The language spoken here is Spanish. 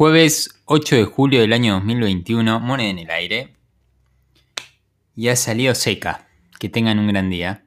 Jueves 8 de julio del año 2021, moneda en el aire. Y ha salido seca. Que tengan un gran día.